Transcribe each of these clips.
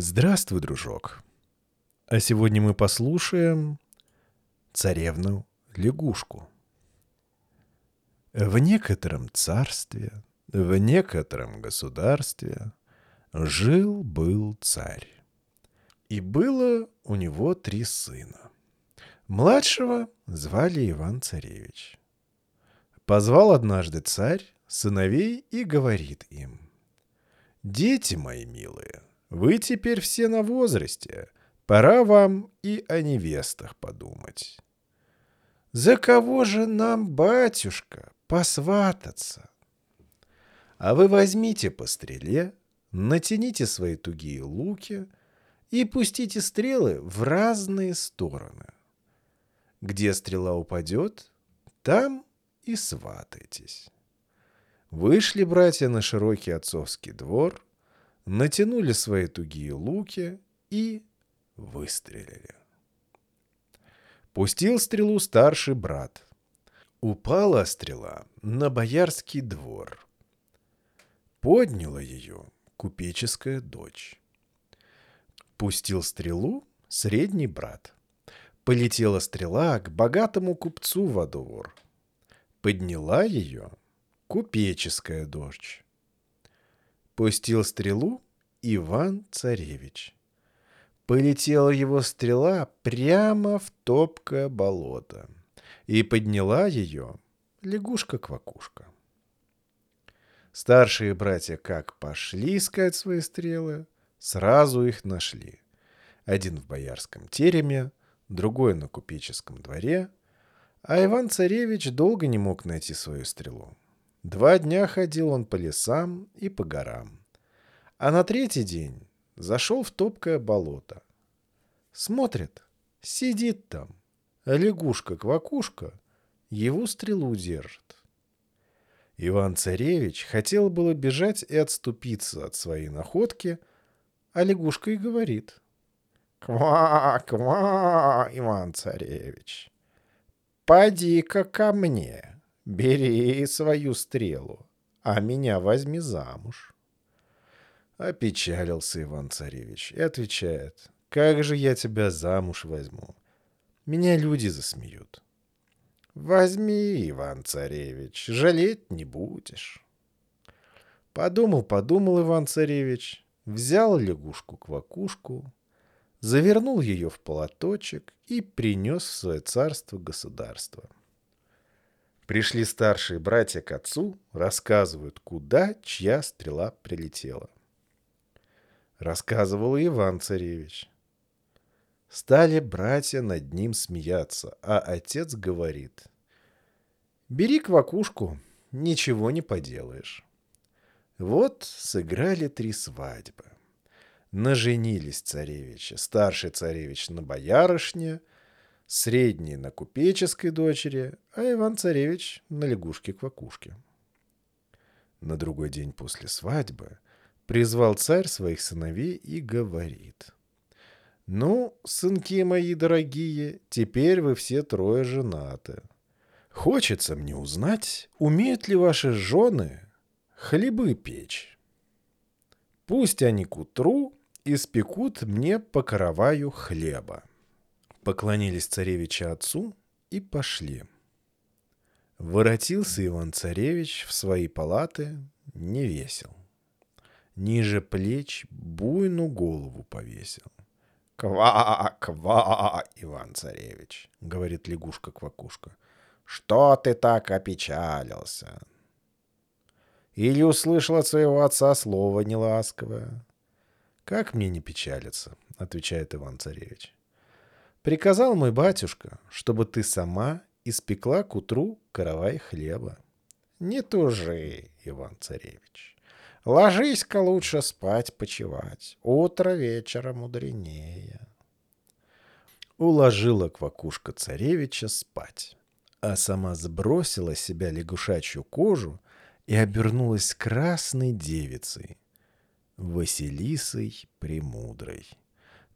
Здравствуй, дружок. А сегодня мы послушаем царевну-лягушку. В некотором царстве, в некотором государстве жил-был царь. И было у него три сына. Младшего звали Иван-царевич. Позвал однажды царь сыновей и говорит им, «Дети мои милые, вы теперь все на возрасте, пора вам и о невестах подумать. За кого же нам, батюшка, посвататься? А вы возьмите по стреле, натяните свои тугие луки и пустите стрелы в разные стороны. Где стрела упадет, там и сватайтесь. Вышли братья на широкий отцовский двор, натянули свои тугие луки и выстрелили. Пустил стрелу старший брат. Упала стрела на боярский двор. Подняла ее купеческая дочь. Пустил стрелу средний брат. Полетела стрела к богатому купцу во двор. Подняла ее купеческая дочь. Пустил стрелу Иван-царевич. Полетела его стрела прямо в топкое болото. И подняла ее лягушка-квакушка. Старшие братья как пошли искать свои стрелы, сразу их нашли. Один в боярском тереме, другой на купеческом дворе, а Иван-царевич долго не мог найти свою стрелу. Два дня ходил он по лесам и по горам. А на третий день зашел в топкое болото. Смотрит, сидит там, лягушка-квакушка его стрелу держит. Иван-царевич хотел было бежать и отступиться от своей находки, а лягушка и говорит. «Ква, ква, Иван-царевич, поди-ка ко мне, бери свою стрелу, а меня возьми замуж». Опечалился Иван-царевич и отвечает. «Как же я тебя замуж возьму? Меня люди засмеют». «Возьми, Иван-царевич, жалеть не будешь». Подумал, подумал Иван-царевич, взял лягушку-квакушку, завернул ее в полоточек и принес в свое царство-государство. Пришли старшие братья к отцу, рассказывают, куда чья стрела прилетела. Рассказывал Иван-царевич. Стали братья над ним смеяться, а отец говорит. «Бери квакушку, ничего не поделаешь». Вот сыграли три свадьбы. Наженились царевичи. Старший царевич на боярышне, средний на купеческой дочери, а Иван-царевич на лягушке-квакушке. На другой день после свадьбы призвал царь своих сыновей и говорит. «Ну, сынки мои дорогие, теперь вы все трое женаты. Хочется мне узнать, умеют ли ваши жены хлебы печь. Пусть они к утру испекут мне по караваю хлеба». Поклонились царевича отцу и пошли. Воротился Иван-царевич в свои палаты не весел ниже плеч буйну голову повесил. «Ква, ква, Иван-царевич!» — говорит лягушка-квакушка. «Что ты так опечалился?» Или услышал от своего отца слово неласковое. «Как мне не печалиться?» — отвечает Иван-царевич. «Приказал мой батюшка, чтобы ты сама испекла к утру каравай хлеба». «Не тужи, Иван-царевич. Ложись-ка лучше спать, почевать. Утро вечера мудренее. Уложила квакушка царевича спать, а сама сбросила с себя лягушачью кожу и обернулась красной девицей, Василисой Премудрой.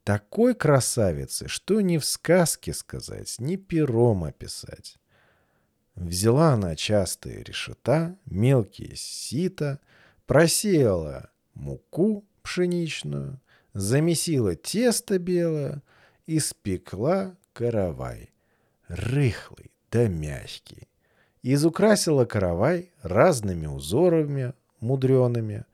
Такой красавицы, что ни в сказке сказать, ни пером описать. Взяла она частые решета, мелкие сито — просеяла муку пшеничную, замесила тесто белое и спекла каравай, рыхлый да мягкий. Изукрасила каравай разными узорами мудреными,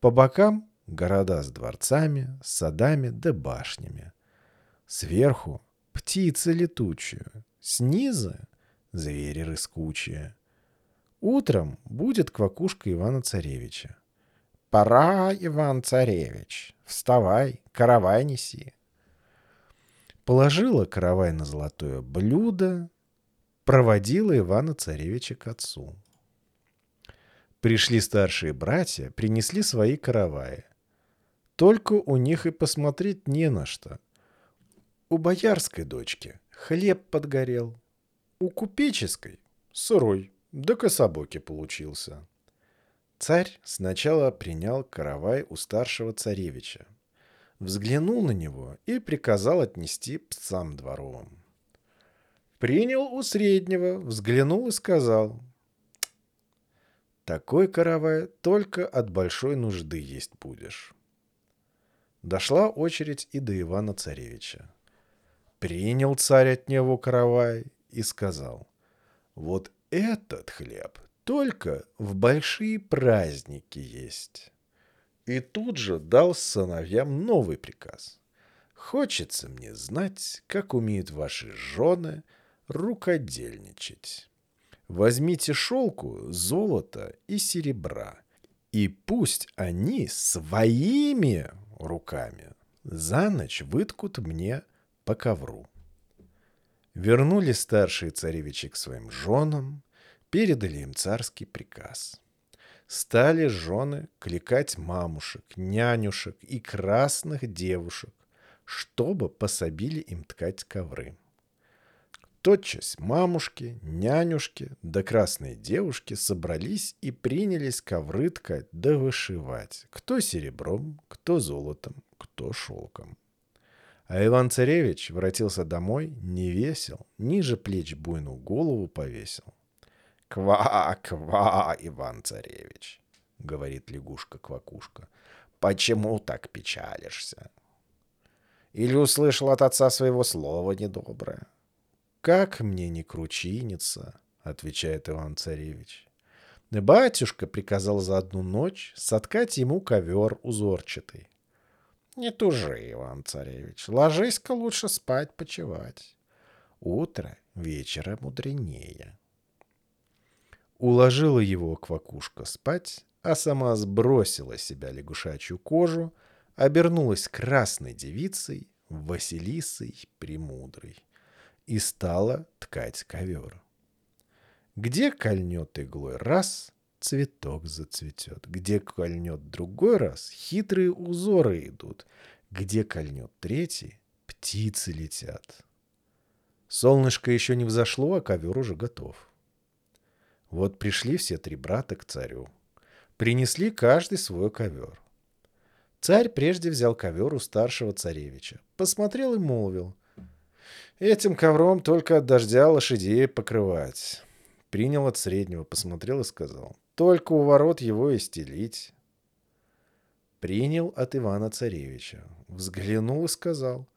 по бокам города с дворцами, садами да башнями. Сверху птицы летучие, снизу звери рыскучие. Утром будет квакушка Ивана-Царевича. «Пора, Иван-Царевич, вставай, каравай неси». Положила каравай на золотое блюдо, проводила Ивана-Царевича к отцу. Пришли старшие братья, принесли свои караваи. Только у них и посмотреть не на что. У боярской дочки хлеб подгорел, у купеческой сырой, да кособоки получился. Царь сначала принял каравай у старшего царевича, взглянул на него и приказал отнести псам дворовым. Принял у среднего, взглянул и сказал. Такой каравай только от большой нужды есть будешь. Дошла очередь и до Ивана Царевича. Принял царь от него каравай и сказал. Вот этот хлеб только в большие праздники есть. И тут же дал сыновьям новый приказ. Хочется мне знать, как умеют ваши жены рукодельничать. Возьмите шелку, золото и серебра, и пусть они своими руками за ночь выткут мне по ковру. Вернули старшие царевичи к своим женам, передали им царский приказ. Стали жены кликать мамушек, нянюшек и красных девушек, чтобы пособили им ткать ковры. Тотчас мамушки, нянюшки да красные девушки собрались и принялись ковры ткать да вышивать. Кто серебром, кто золотом, кто шелком. А Иван-царевич воротился домой, не весел, ниже плеч буйную голову повесил. «Ква, ква, Иван-царевич!» — говорит лягушка-квакушка. «Почему так печалишься?» Или услышал от отца своего слова недоброе? «Как мне не кручиниться?» — отвечает Иван-царевич. Батюшка приказал за одну ночь соткать ему ковер узорчатый. Не тужи, Иван-царевич, ложись-ка лучше спать, почевать. Утро вечера мудренее. Уложила его квакушка спать, а сама сбросила себя лягушачью кожу, обернулась красной девицей, Василисой Премудрой и стала ткать ковер. Где кольнет иглой раз, цветок зацветет. Где кольнет другой раз, хитрые узоры идут. Где кольнет третий, птицы летят. Солнышко еще не взошло, а ковер уже готов. Вот пришли все три брата к царю. Принесли каждый свой ковер. Царь прежде взял ковер у старшего царевича, посмотрел и молвил. Этим ковром только от дождя лошадей покрывать. Принял от среднего, посмотрел и сказал. Только у ворот его и стелить. Принял от Ивана Царевича. Взглянул и сказал.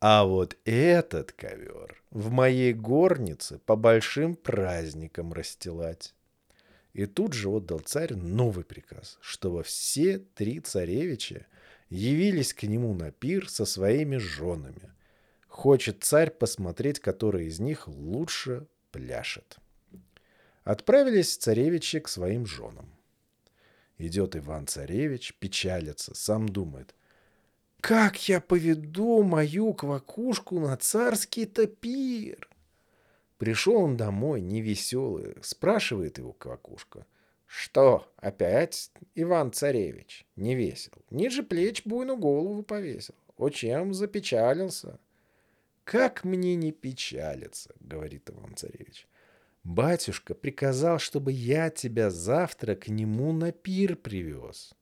А вот этот ковер в моей горнице по большим праздникам расстилать. И тут же отдал царь новый приказ, чтобы все три царевича явились к нему на пир со своими женами. Хочет царь посмотреть, который из них лучше пляшет. Отправились царевичи к своим женам. Идет Иван-царевич, печалится, сам думает. «Как я поведу мою квакушку на царский топир?» Пришел он домой, невеселый, спрашивает его квакушка. «Что, опять, Иван-царевич, не весел? Ниже плеч буйную голову повесил. О чем запечалился?» «Как мне не печалиться?» — говорит Иван-царевич. Батюшка приказал, чтобы я тебя завтра к нему на пир привез.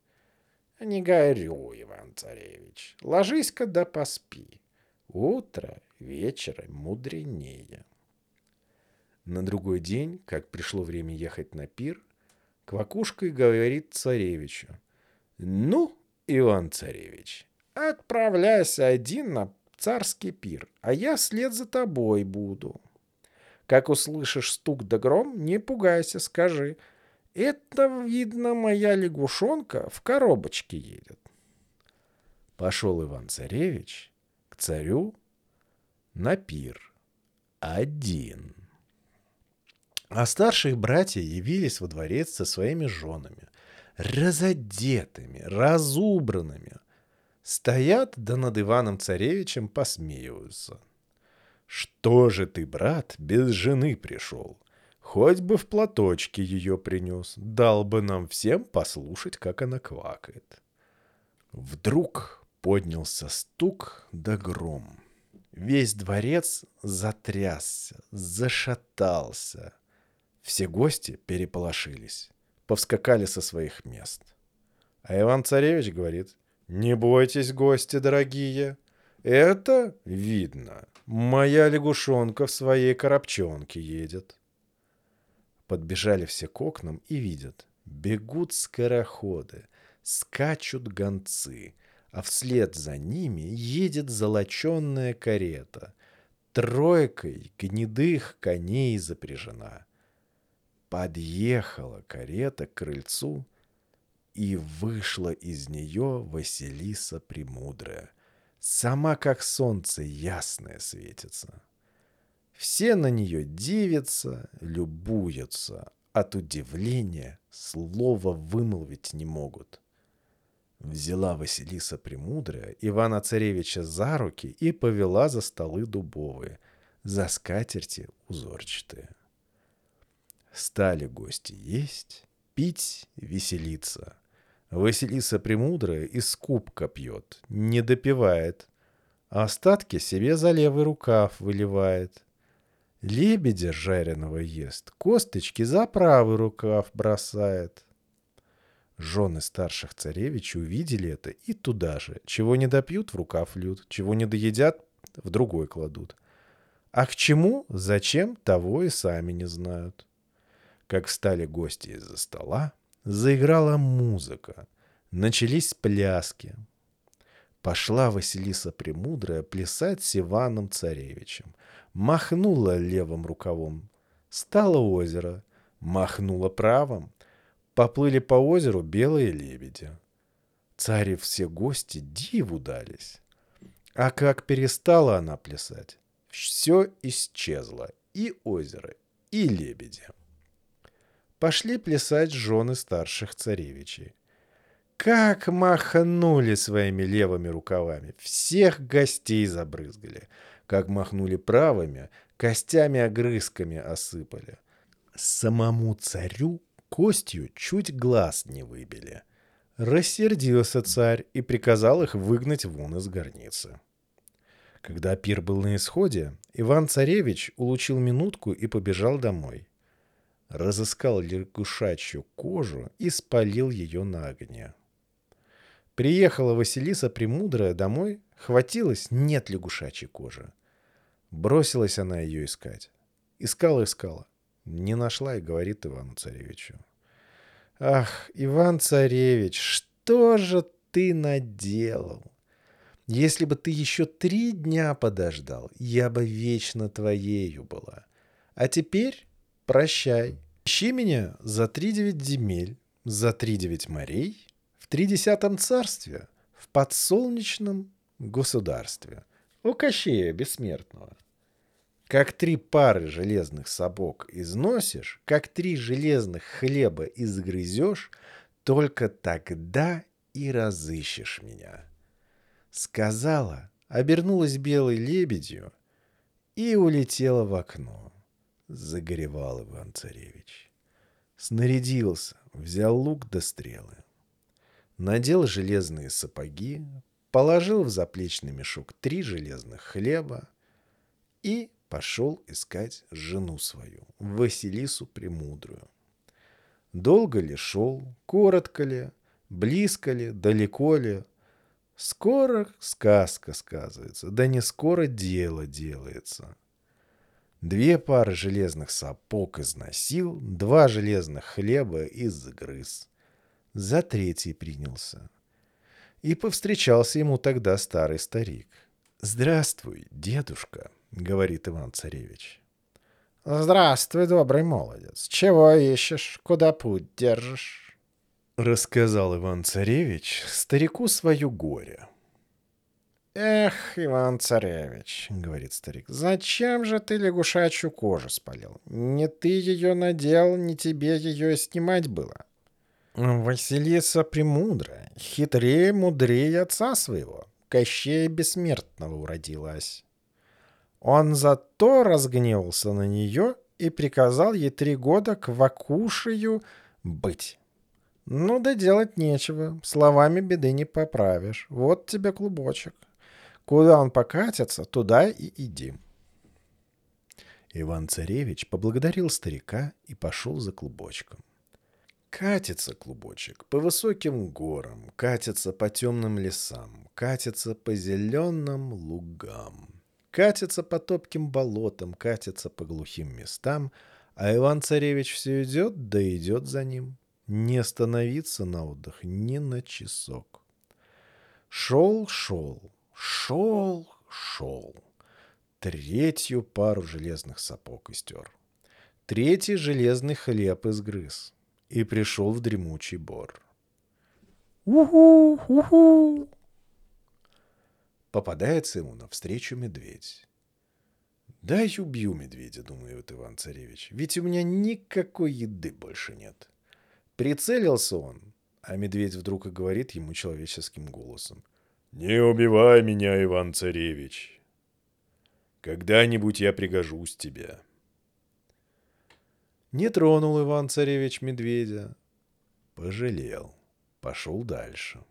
Не горю, Иван-царевич. Ложись-ка да поспи. Утро вечера мудренее. На другой день, как пришло время ехать на пир, Квакушка говорит царевичу. «Ну, Иван-царевич, Отправляйся один на царский пир, а я вслед за тобой буду. Как услышишь стук да гром, не пугайся, скажи. Это, видно, моя лягушонка в коробочке едет. Пошел Иван-царевич к царю на пир. Один. А старшие братья явились во дворец со своими женами, разодетыми, разубранными. Стоят, да над Иваном-царевичем посмеиваются. «Что же ты, брат, без жены пришел? Хоть бы в платочке ее принес, дал бы нам всем послушать, как она квакает». Вдруг поднялся стук да гром. Весь дворец затрясся, зашатался. Все гости переполошились, повскакали со своих мест. А Иван-царевич говорит, «Не бойтесь, гости дорогие, это, видно, моя лягушонка в своей коробчонке едет». Подбежали все к окнам и видят, бегут скороходы, скачут гонцы, а вслед за ними едет золоченная карета, тройкой гнедых коней запряжена. Подъехала карета к крыльцу, и вышла из нее Василиса Премудрая. Сама как солнце ясное светится. Все на нее дивятся, любуются, от удивления слова вымолвить не могут. Взяла Василиса Премудрая Ивана-Царевича за руки и повела за столы дубовые, за скатерти узорчатые. Стали гости есть, пить, веселиться. Василиса Премудрая из кубка пьет, не допивает, а остатки себе за левый рукав выливает. Лебедя жареного ест, косточки за правый рукав бросает. Жены старших царевичей увидели это и туда же. Чего не допьют, в рукав льют, чего не доедят, в другой кладут. А к чему, зачем, того и сами не знают. Как встали гости из-за стола, заиграла музыка, начались пляски. Пошла Василиса Премудрая плясать с Иваном Царевичем. Махнула левым рукавом. Стало озеро. Махнула правым. Поплыли по озеру белые лебеди. Царе все гости диву дались. А как перестала она плясать, все исчезло. И озеро, и лебеди пошли плясать жены старших царевичей. Как махнули своими левыми рукавами, всех гостей забрызгали. Как махнули правыми, костями-огрызками осыпали. Самому царю костью чуть глаз не выбили. Рассердился царь и приказал их выгнать вон из горницы. Когда пир был на исходе, Иван-царевич улучил минутку и побежал домой разыскал лягушачью кожу и спалил ее на огне. Приехала Василиса Премудрая домой, хватилась, нет лягушачьей кожи. Бросилась она ее искать. Искала-искала. Не нашла и говорит Ивану Царевичу. «Ах, Иван-Царевич, что же ты наделал? Если бы ты еще три дня подождал, я бы вечно твоею была. А теперь прощай. Ищи меня за три девять земель, за три девять морей, в тридесятом царстве, в подсолнечном государстве, у Кощея Бессмертного. Как три пары железных сапог износишь, как три железных хлеба изгрызешь, только тогда и разыщешь меня. Сказала, обернулась белой лебедью и улетела в окно загоревал Иван-царевич. Снарядился, взял лук до стрелы. Надел железные сапоги, положил в заплечный мешок три железных хлеба и пошел искать жену свою, Василису Премудрую. Долго ли шел, коротко ли, близко ли, далеко ли, скоро сказка сказывается, да не скоро дело делается — Две пары железных сапог износил, два железных хлеба изгрыз. За третий принялся. И повстречался ему тогда старый старик. «Здравствуй, дедушка», — говорит Иван-царевич. «Здравствуй, добрый молодец. Чего ищешь? Куда путь держишь?» Рассказал Иван-царевич старику свое горе. «Эх, Иван-царевич», — говорит старик, — «зачем же ты лягушачью кожу спалил? Не ты ее надел, не тебе ее снимать было». Василиса Премудрая, хитрее, мудрее отца своего, Кощея Бессмертного уродилась. Он зато разгневался на нее и приказал ей три года к Вакушию быть. Ну да делать нечего, словами беды не поправишь. Вот тебе клубочек. Куда он покатится, туда и иди. Иван-царевич поблагодарил старика и пошел за клубочком. Катится клубочек по высоким горам, катится по темным лесам, катится по зеленым лугам, катится по топким болотам, катится по глухим местам, а Иван-царевич все идет, да идет за ним. Не остановиться на отдых ни на часок. Шел, шел, Шел, шел. Третью пару железных сапог истер. Третий железный хлеб изгрыз. И пришел в дремучий бор. Уху, уху. Попадается ему навстречу медведь. «Дай убью медведя», — думает Иван-царевич, «ведь у меня никакой еды больше нет». Прицелился он, а медведь вдруг и говорит ему человеческим голосом. «Не убивай меня, Иван-царевич. Когда-нибудь я пригожусь тебе». Не тронул Иван-царевич медведя. Пожалел. Пошел дальше.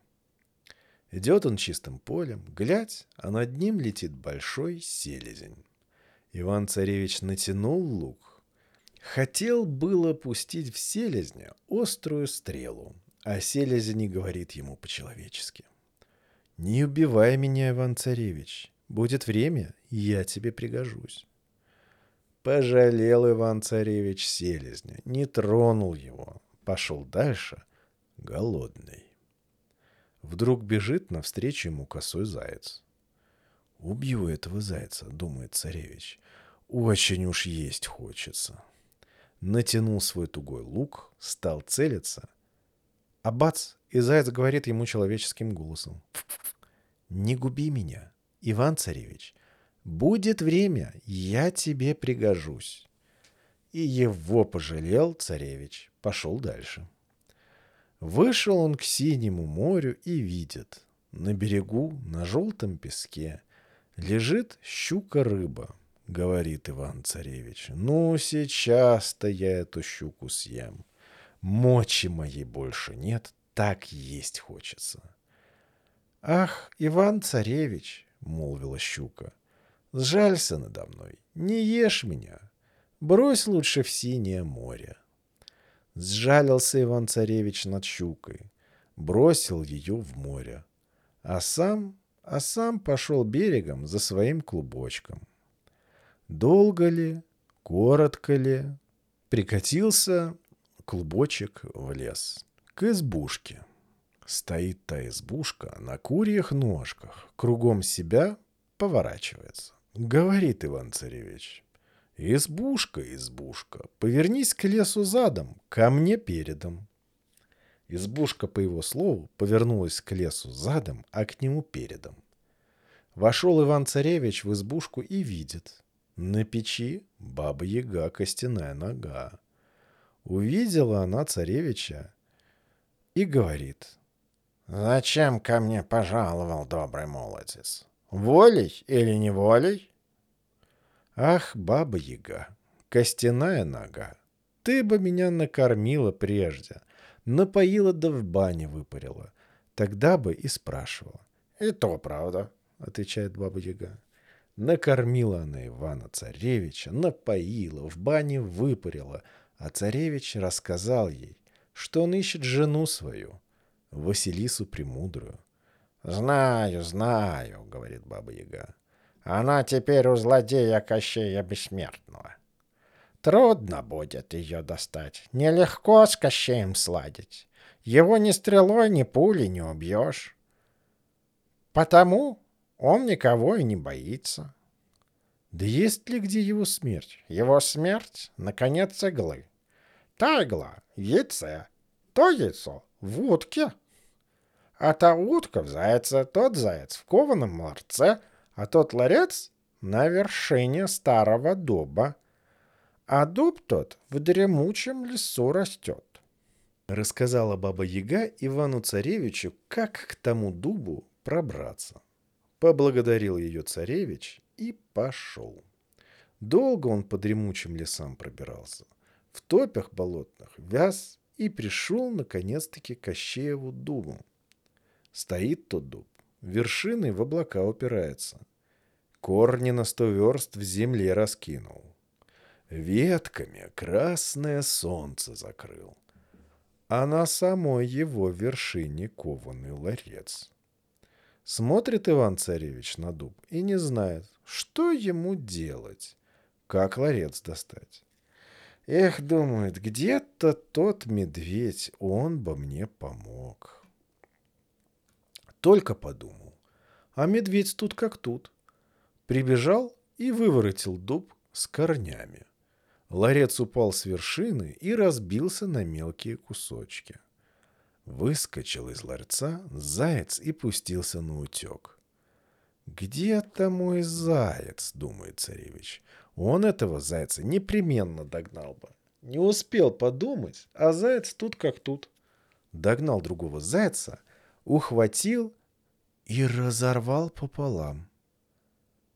Идет он чистым полем, глядь, а над ним летит большой селезень. Иван-царевич натянул лук. Хотел было пустить в селезня острую стрелу, а селезень говорит ему по-человечески. Не убивай меня, Иван-царевич. Будет время, я тебе пригожусь. Пожалел Иван-царевич селезня, не тронул его, пошел дальше, голодный. Вдруг бежит навстречу ему косой заяц. «Убью этого зайца», — думает царевич. «Очень уж есть хочется». Натянул свой тугой лук, стал целиться. А бац, и заяц говорит ему человеческим голосом. «Не губи меня, Иван-царевич. Будет время, я тебе пригожусь». И его пожалел царевич, пошел дальше. Вышел он к синему морю и видит, на берегу, на желтом песке, лежит щука-рыба. Говорит Иван-царевич, ну сейчас-то я эту щуку съем. Мочи моей больше нет, так есть хочется. «Ах, Иван-царевич!» — молвила щука. «Сжалься надо мной, не ешь меня, брось лучше в синее море». Сжалился Иван-царевич над щукой, бросил ее в море, а сам, а сам пошел берегом за своим клубочком. Долго ли, коротко ли, прикатился клубочек в лес, к избушке. Стоит та избушка на курьих ножках, кругом себя поворачивается. Говорит Иван-царевич, «Избушка, избушка, повернись к лесу задом, ко мне передом». Избушка, по его слову, повернулась к лесу задом, а к нему передом. Вошел Иван-царевич в избушку и видит. На печи баба-яга костяная нога. Увидела она царевича и говорит — «Зачем ко мне пожаловал добрый молодец? Волей или неволей?» «Ах, баба-яга, костяная нога, ты бы меня накормила прежде, напоила да в бане выпарила, тогда бы и спрашивала». «И то правда», — отвечает баба-яга. Накормила она Ивана-царевича, напоила, в бане выпарила, а царевич рассказал ей, что он ищет жену свою — Василису Премудрую. «Знаю, знаю», — говорит Баба-Яга. «Она теперь у злодея Кощея Бессмертного. Трудно будет ее достать. Нелегко с Кощеем сладить. Его ни стрелой, ни пулей не убьешь». Потому он никого и не боится. Да есть ли где его смерть? Его смерть — наконец иглы. Та игла — яйце, то яйцо — в утке. А та утка в зайце, тот заяц в кованом ларце, а тот ларец на вершине старого дуба. А дуб тот в дремучем лесу растет. Рассказала баба Яга Ивану-царевичу, как к тому дубу пробраться. Поблагодарил ее царевич и пошел. Долго он по дремучим лесам пробирался. В топях болотных вяз и пришел, наконец-таки, к Кощееву дубу. Стоит тот дуб, вершиной в облака упирается. Корни на сто верст в земле раскинул. Ветками красное солнце закрыл, а на самой его вершине кованый ларец. Смотрит Иван-царевич на дуб и не знает, что ему делать, как ларец достать. Эх, думает, где-то тот медведь, он бы мне помог. Только подумал, а медведь тут как тут. Прибежал и выворотил дуб с корнями. Ларец упал с вершины и разбился на мелкие кусочки. Выскочил из ларца заяц и пустился на утек. «Где-то мой заяц», — думает царевич. Он этого зайца непременно догнал бы. Не успел подумать, а заяц тут как тут. Догнал другого зайца, ухватил и разорвал пополам.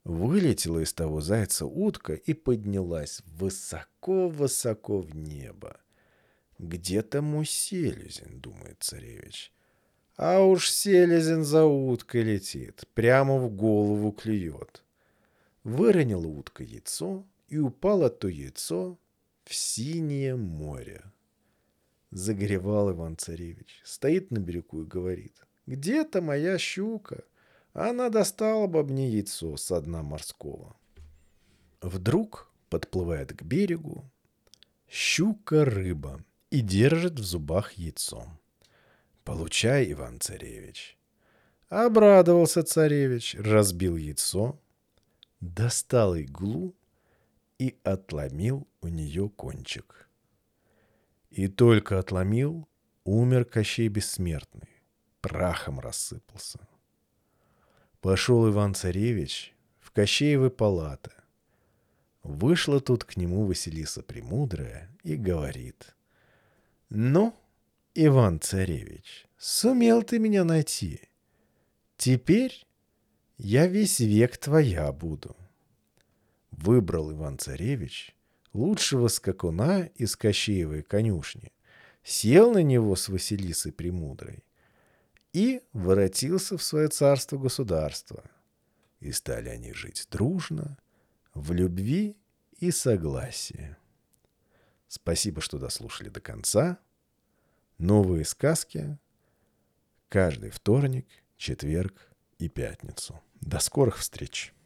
Вылетела из того зайца утка и поднялась высоко-высоко в небо. «Где-то мой селезень», — думает царевич. А уж селезень за уткой летит, прямо в голову клюет. Выронила утка яйцо, и упало то яйцо в синее море. Загоревал Иван-царевич, стоит на берегу и говорит, «Где-то моя щука, она достала бы мне яйцо со дна морского». Вдруг подплывает к берегу щука-рыба и держит в зубах яйцо. «Получай, Иван-царевич». Обрадовался царевич, разбил яйцо, достал иглу и отломил у нее кончик. И только отломил, умер Кощей Бессмертный, прахом рассыпался. Пошел Иван-царевич в Кощеевы палаты. Вышла тут к нему Василиса Премудрая и говорит. «Ну, Иван-царевич, сумел ты меня найти. Теперь я весь век твоя буду. Выбрал Иван-царевич лучшего скакуна из Кощеевой конюшни, сел на него с Василисой Премудрой и воротился в свое царство-государство. И стали они жить дружно, в любви и согласии. Спасибо, что дослушали до конца. Новые сказки каждый вторник, четверг и пятницу. До скорых встреч!